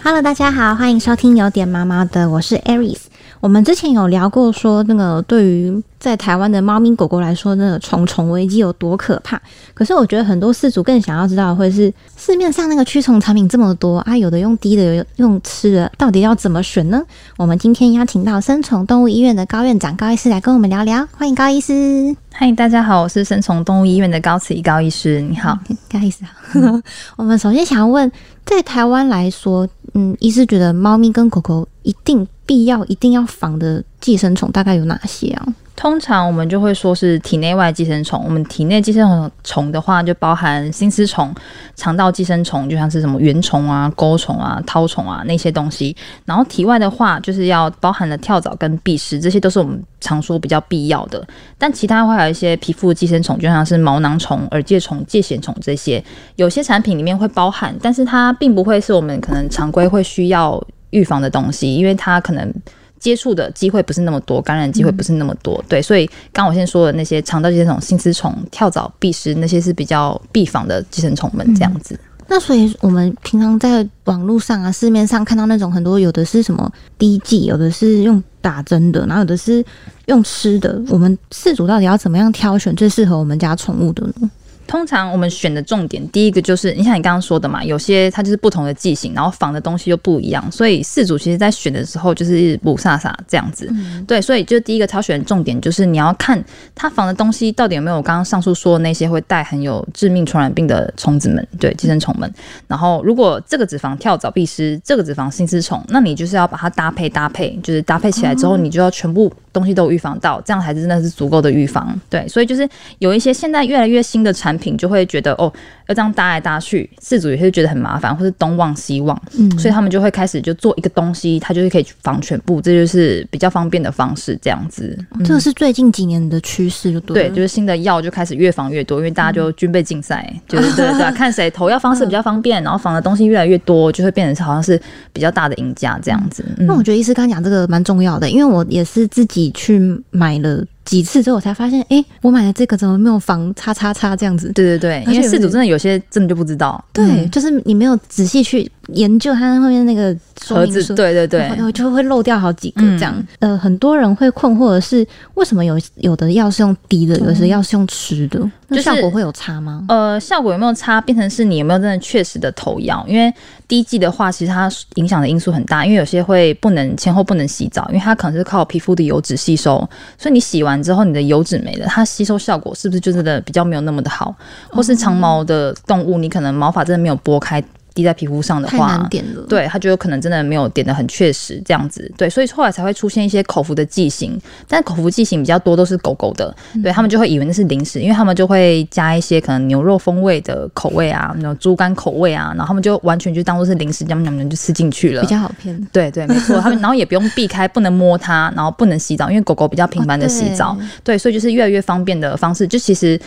Hello，大家好，欢迎收听有点毛毛的，我是 Aris。我们之前有聊过，说那个对于在台湾的猫咪狗狗来说，那个虫虫危机有多可怕。可是我觉得很多饲主更想要知道的，会是市面上那个驱虫产品这么多啊，有的用滴的，有用吃的，到底要怎么选呢？我们今天邀请到生虫动物医院的高院长高医师来跟我们聊聊，欢迎高医师。嗨，大家好，我是生虫动物医院的高慈怡高医师，你好，高医师好。我们首先想要问，在台湾来说，嗯，医师觉得猫咪跟狗狗一定。必要一定要防的寄生虫大概有哪些啊？通常我们就会说是体内外寄生虫。我们体内寄生虫的话，就包含心丝虫、肠道寄生虫，就像是什么原虫啊、钩虫啊、绦虫啊那些东西。然后体外的话，就是要包含了跳蚤跟蜱虱，这些都是我们常说比较必要的。但其他会有一些皮肤寄生虫，就像是毛囊虫、耳疥虫、疥藓虫这些，有些产品里面会包含，但是它并不会是我们可能常规会需要。预防的东西，因为它可能接触的机会不是那么多，感染机会不是那么多，对，所以刚我先说的那些肠道寄生虫、心丝虫、跳蚤、蜱虱那些是比较必防的寄生虫们这样子。那所以我们平常在网络上啊、市面上看到那种很多，有的是什么滴剂，有的是用打针的，然后有的是用吃的，我们饲主到底要怎么样挑选最适合我们家宠物的呢？通常我们选的重点，第一个就是你像你刚刚说的嘛，有些它就是不同的剂型，然后仿的东西又不一样，所以四组其实在选的时候就是不飒飒这样子。对，所以就第一个挑选的重点就是你要看它仿的东西到底有没有我刚刚上述说的那些会带很有致命传染病的虫子们，对，寄生虫们。然后如果这个脂肪跳蚤、蜱虱，这个脂肪心丝虫，那你就是要把它搭配搭配，就是搭配起来之后，你就要全部东西都预防到，这样才是真的是足够的预防。对，所以就是有一些现在越来越新的产品就会觉得哦，要这样搭来搭去，事主也会觉得很麻烦，或是东望西望，嗯，所以他们就会开始就做一个东西，它就是可以防全部，这就是比较方便的方式，这样子。这个是最近几年的趋势，就对，就是新的药就开始越防越多，因为大家就军备竞赛，就是对对，看谁投药方式比较方便，然后防的东西越来越多，就会变成好像是比较大的赢家这样子。那我觉得医师刚刚讲这个蛮重要的，因为我也是自己去买了。几次之后，我才发现，哎，我买的这个怎么没有防叉叉叉这样子？对对对，因为四组真的有些真的就不知道。对，就是你没有仔细去研究它后面那个盒子，对对对，然后就会漏掉好几个这样。呃，很多人会困惑的是，为什么有有的药是用滴的，有的药是用吃的？那效果会有差吗？呃，效果有没有差，变成是你有没有真的确实的投药？因为滴剂的话，其实它影响的因素很大，因为有些会不能前后不能洗澡，因为它可能是靠皮肤的油脂吸收，所以你洗完。之后你的油脂没了，它吸收效果是不是就真的比较没有那么的好？或是长毛的动物，你可能毛发真的没有拨开。滴在皮肤上的话，点了。对它就有可能真的没有点的很确实这样子，对，所以后来才会出现一些口服的剂型，但口服剂型比较多都是狗狗的，对他们就会以为那是零食，因为他们就会加一些可能牛肉风味的口味啊，那种猪肝口味啊，然后他们就完全就当做是零食，这样这样就吃进去了，比较好骗。对对，没错，他们 然后也不用避开，不能摸它，然后不能洗澡，因为狗狗比较频繁的洗澡，对，所以就是越来越方便的方式，就其实。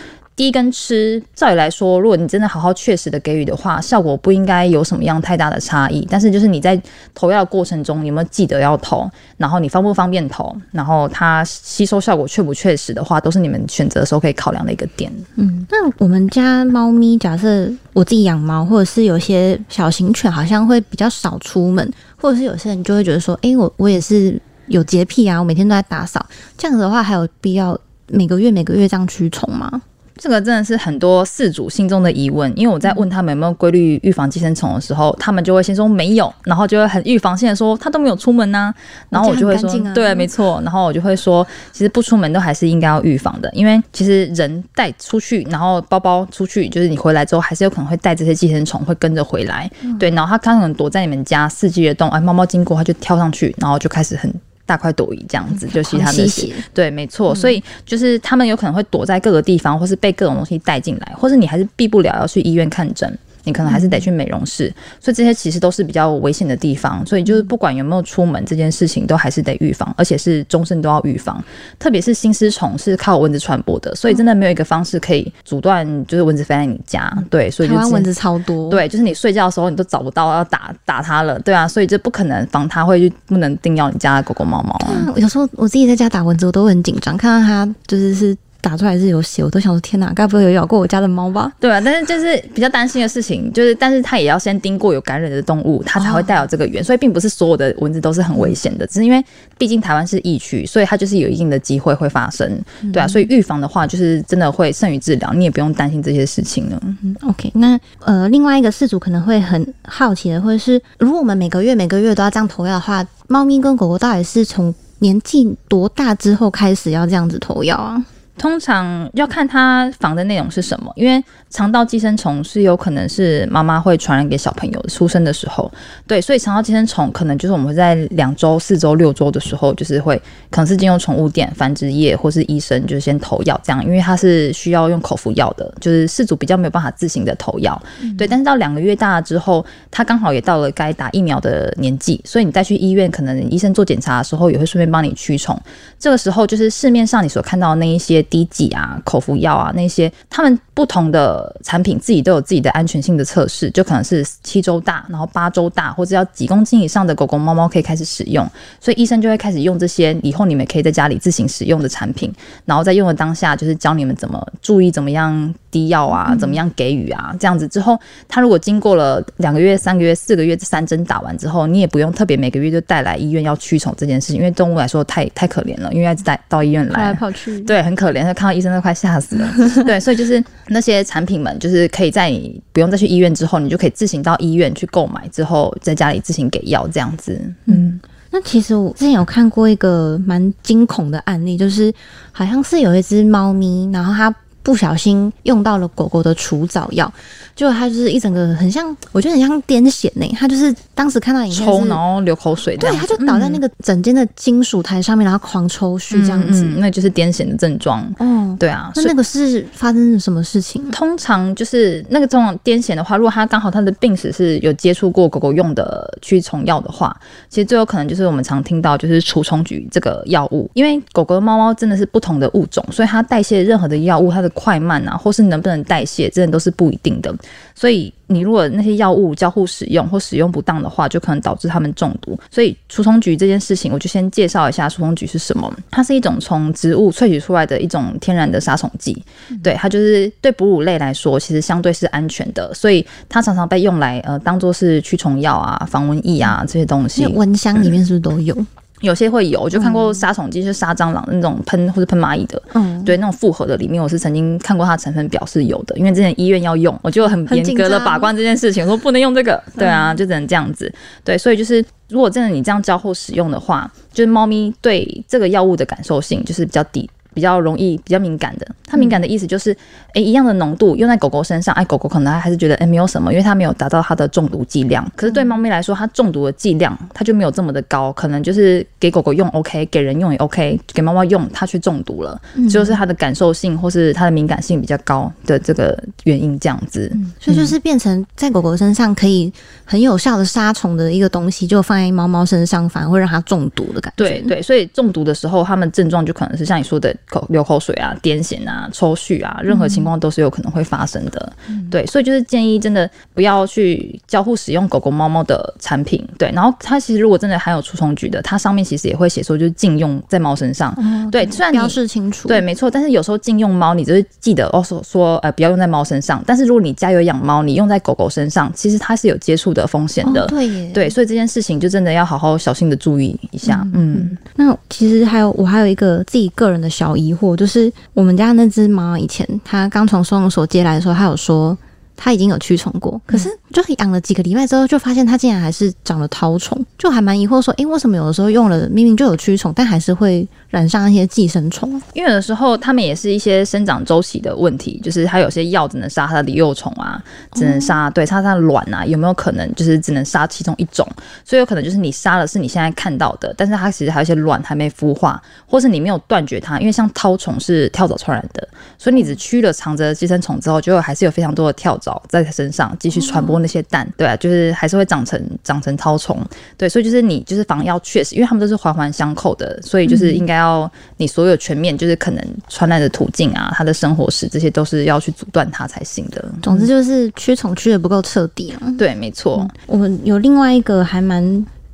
滴跟吃，照理来说，如果你真的好好确实的给予的话，效果不应该有什么样太大的差异。但是就是你在投药的过程中，有没有记得要投？然后你方不方便投？然后它吸收效果确不确实的话，都是你们选择的时候可以考量的一个点。嗯，那我们家猫咪，假设我自己养猫，或者是有些小型犬，好像会比较少出门，或者是有些人就会觉得说，哎，我我也是有洁癖啊，我每天都在打扫，这样子的话，还有必要每个月每个月这样驱虫吗？这个真的是很多饲主心中的疑问，因为我在问他们有没有规律预防寄生虫的时候，他们就会先说没有，然后就会很预防性的说他都没有出门呐，然后我就会说对，没错，然后我就会说其实不出门都还是应该要预防的，因为其实人带出去，然后包包出去，就是你回来之后还是有可能会带这些寄生虫会跟着回来，对，然后它可能躲在你们家四季的洞，哎，猫猫经过它就跳上去，然后就开始很。大快朵颐这样子，就吸他的血，对，没错。所以就是他们有可能会躲在各个地方，或是被各种东西带进来，或是你还是避不了要去医院看诊。你可能还是得去美容室，所以这些其实都是比较危险的地方。所以就是不管有没有出门这件事情，都还是得预防，而且是终身都要预防。特别是心丝虫是靠蚊子传播的，所以真的没有一个方式可以阻断，就是蚊子飞在你家。对，所以台湾蚊子超多。对，就是你睡觉的时候你都找不到要打打它了，对啊，所以这不可能防它会就不能叮咬你家的狗狗猫猫。有时候我自己在家打蚊子，我都很紧张，看到它就是是。打出来是有血，我都想说天哪，该不会有咬过我家的猫吧？对啊，但是就是比较担心的事情，就是但是它也要先叮过有感染的动物，它才会带有这个源，所以并不是所有的蚊子都是很危险的，只是因为毕竟台湾是疫区，所以它就是有一定的机会会发生。对啊，所以预防的话，就是真的会胜于治疗，你也不用担心这些事情了。OK，那呃，另外一个事主可能会很好奇的，或者是如果我们每个月每个月都要这样投药的话，猫咪跟狗狗到底是从年纪多大之后开始要这样子投药啊？通常要看它防的内容是什么，因为肠道寄生虫是有可能是妈妈会传染给小朋友出生的时候，对，所以肠道寄生虫可能就是我们会在两周、四周、六周的时候，就是会可能是进入宠物店、繁殖业或是医生，就是先投药这样，因为它是需要用口服药的，就是饲主比较没有办法自行的投药，对，但是到两个月大了之后，它刚好也到了该打疫苗的年纪，所以你再去医院，可能医生做检查的时候也会顺便帮你驱虫，这个时候就是市面上你所看到的那一些。滴剂啊，口服药啊，那些他们不同的产品自己都有自己的安全性的测试，就可能是七周大，然后八周大，或者要几公斤以上的狗狗、猫猫可以开始使用，所以医生就会开始用这些以后你们可以在家里自行使用的产品，然后在用的当下就是教你们怎么注意怎么样滴药啊，怎么样给予啊，这样子之后，他如果经过了两个月、三个月、四个月这三针打完之后，你也不用特别每个月就带来医院要驱虫这件事情，因为动物来说太太可怜了，因为要带到医院来跑来跑去，对，很可。连着看到医生都快吓死了，对，所以就是那些产品们，就是可以在你不用再去医院之后，你就可以自行到医院去购买，之后在家里自行给药这样子。嗯，那其实我之前有看过一个蛮惊恐的案例，就是好像是有一只猫咪，然后它不小心用到了狗狗的除蚤药。就它就是一整个很像，我觉得很像癫痫呢。它就是当时看到影片，抽然后流口水，对，它就倒在那个整间的金属台上面，然后狂抽搐这样子，那就是癫痫的症状。哦，对啊，那那个是发生什么事情？通常就是那个这种癫痫的话，如果它刚好它的病史是有接触过狗狗用的驱虫药的话，其实最有可能就是我们常听到就是除虫菊这个药物，因为狗狗、猫猫真的是不同的物种，所以它代谢任何的药物，它的快慢啊，或是能不能代谢，真的都是不一定的。所以，你如果那些药物交互使用或使用不当的话，就可能导致它们中毒。所以，除虫菊这件事情，我就先介绍一下除虫菊是什么。它是一种从植物萃取出来的一种天然的杀虫剂。对，它就是对哺乳类来说，其实相对是安全的。所以，它常常被用来呃当做是驱虫药啊、防蚊液啊这些东西。蚊香里面是不是都有？有些会有，我就看过杀虫剂，是杀蟑螂那种喷或者喷蚂蚁的，嗯，对，那种复合的里面，我是曾经看过它成分表是有的，因为之前医院要用，我就很严格的把关这件事情，说不能用这个，对啊，就只能这样子，对，所以就是如果真的你这样交互使用的话，就是猫咪对这个药物的感受性就是比较低。比较容易、比较敏感的，它敏感的意思就是，哎，一样的浓度用在狗狗身上，哎，狗狗可能还是觉得，哎，没有什么，因为它没有达到它的中毒剂量。可是对猫咪来说，它中毒的剂量它就没有这么的高，可能就是给狗狗用 OK，给人用也 OK，给猫猫用它去中毒了，就是它的感受性或是它的敏感性比较高的这个原因这样子。所以就是变成在狗狗身上可以很有效的杀虫的一个东西，就放在猫猫身上，反而会让它中毒的感觉。对对，所以中毒的时候，它们症状就可能是像你说的。口流口水啊，癫痫啊，抽搐啊，任何情况都是有可能会发生的。对，所以就是建议真的不要去交互使用狗狗、猫猫的产品。对，然后它其实如果真的含有除虫菊的，它上面其实也会写说就是禁用在猫身上。对，虽然标示清楚，对，没错。但是有时候禁用猫，你就是记得哦，说说呃不要用在猫身上。但是如果你家有养猫，你用在狗狗身上，其实它是有接触的风险的。对，对，所以这件事情就真的要好好小心的注意一下。嗯，那其实还有我还有一个自己个人的小。疑惑就是，我们家那只猫以前它刚从收容所接来的时候，它有说。它已经有驱虫过，可是就养了几个礼拜之后，就发现它竟然还是长了绦虫，就还蛮疑惑说，诶，为什么有的时候用了明明就有驱虫，但还是会染上一些寄生虫？因为有的时候它们也是一些生长周期的问题，就是它有些药只能杀它的幼虫啊，只能杀对杀它的卵啊，有没有可能就是只能杀其中一种？所以有可能就是你杀了是你现在看到的，但是它其实还有一些卵还没孵化，或是你没有断绝它，因为像绦虫是跳蚤传染的，所以你只驱了藏着寄生虫之后，就还是有非常多的跳蚤。在它身上继续传播那些蛋，对啊，就是还是会长成长成绦虫，对，所以就是你就是防药确实，因为他们都是环环相扣的，所以就是应该要你所有全面，就是可能传染的途径啊，它的生活史这些都是要去阻断它才行的。总之就是驱虫驱的不够彻底啊。对，没错。我们有另外一个还蛮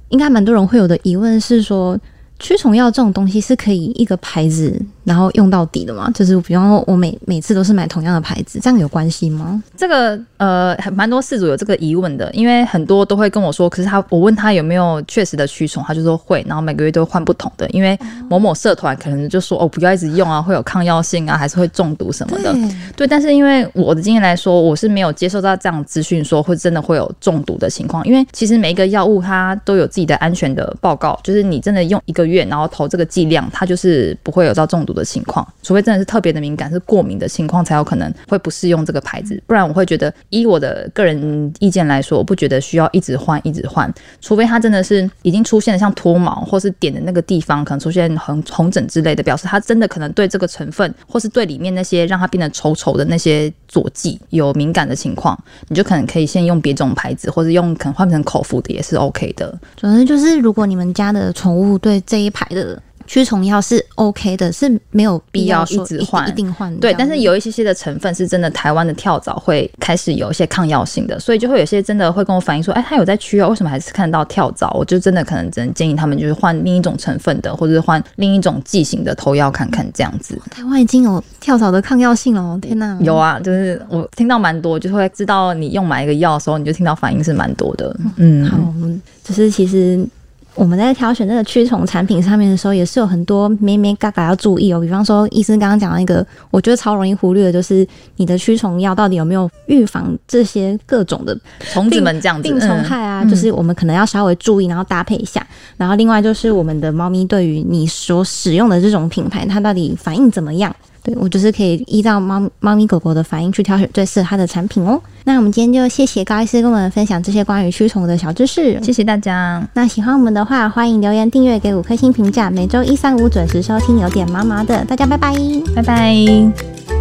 应该蛮多人会有的疑问是说，驱虫药这种东西是可以一个牌子。然后用到底的嘛？就是比方说，我每每次都是买同样的牌子，这样有关系吗？这个呃，蛮多事主有这个疑问的，因为很多都会跟我说，可是他我问他有没有确实的驱虫，他就说会，然后每个月都换不同的，因为某某社团可能就说哦，不要一直用啊，会有抗药性啊，还是会中毒什么的。对，但是因为我的经验来说，我是没有接受到这样资讯，说会真的会有中毒的情况，因为其实每一个药物它都有自己的安全的报告，就是你真的用一个月，然后投这个剂量，它就是不会有到中毒。的情况，除非真的是特别的敏感，是过敏的情况，才有可能会不适用这个牌子。不然我会觉得，依我的个人意见来说，我不觉得需要一直换，一直换。除非它真的是已经出现了像脱毛，或是点的那个地方可能出现红红疹之类的，表示它真的可能对这个成分，或是对里面那些让它变得稠稠的那些佐剂有敏感的情况，你就可能可以先用别种牌子，或者用可能换成口服的也是 OK 的。总之就是，如果你们家的宠物对这一排的。驱虫药是 OK 的，是没有必要一直换，一定换。对，但是有一些些的成分是真的，台湾的跳蚤会开始有一些抗药性的，所以就会有些真的会跟我反映说，哎，他有在驱药，为什么还是看到跳蚤？我就真的可能只能建议他们就是换另一种成分的，或者是换另一种剂型的投药看看这样子。台湾已经有跳蚤的抗药性了，天哪！有啊，就是我听到蛮多，就会知道你用买一个药的时候，你就听到反应是蛮多的。嗯，好，就是其实。我们在挑选这个驱虫产品上面的时候，也是有很多咩咩嘎嘎要注意哦。比方说，医生刚刚讲到一个，我觉得超容易忽略的，就是你的驱虫药到底有没有预防这些各种的虫子们这样子病虫害啊？就是我们可能要稍微注意，然后搭配一下。然后另外就是我们的猫咪对于你所使用的这种品牌，它到底反应怎么样？对我就是可以依照猫猫咪狗狗的反应去挑选最适合它的产品哦。那我们今天就谢谢高医师跟我们分享这些关于驱虫的小知识，谢谢大家。那喜欢我们的话，欢迎留言订阅给五颗星评价。每周一三五准时收听，有点麻麻的，大家拜拜，拜拜。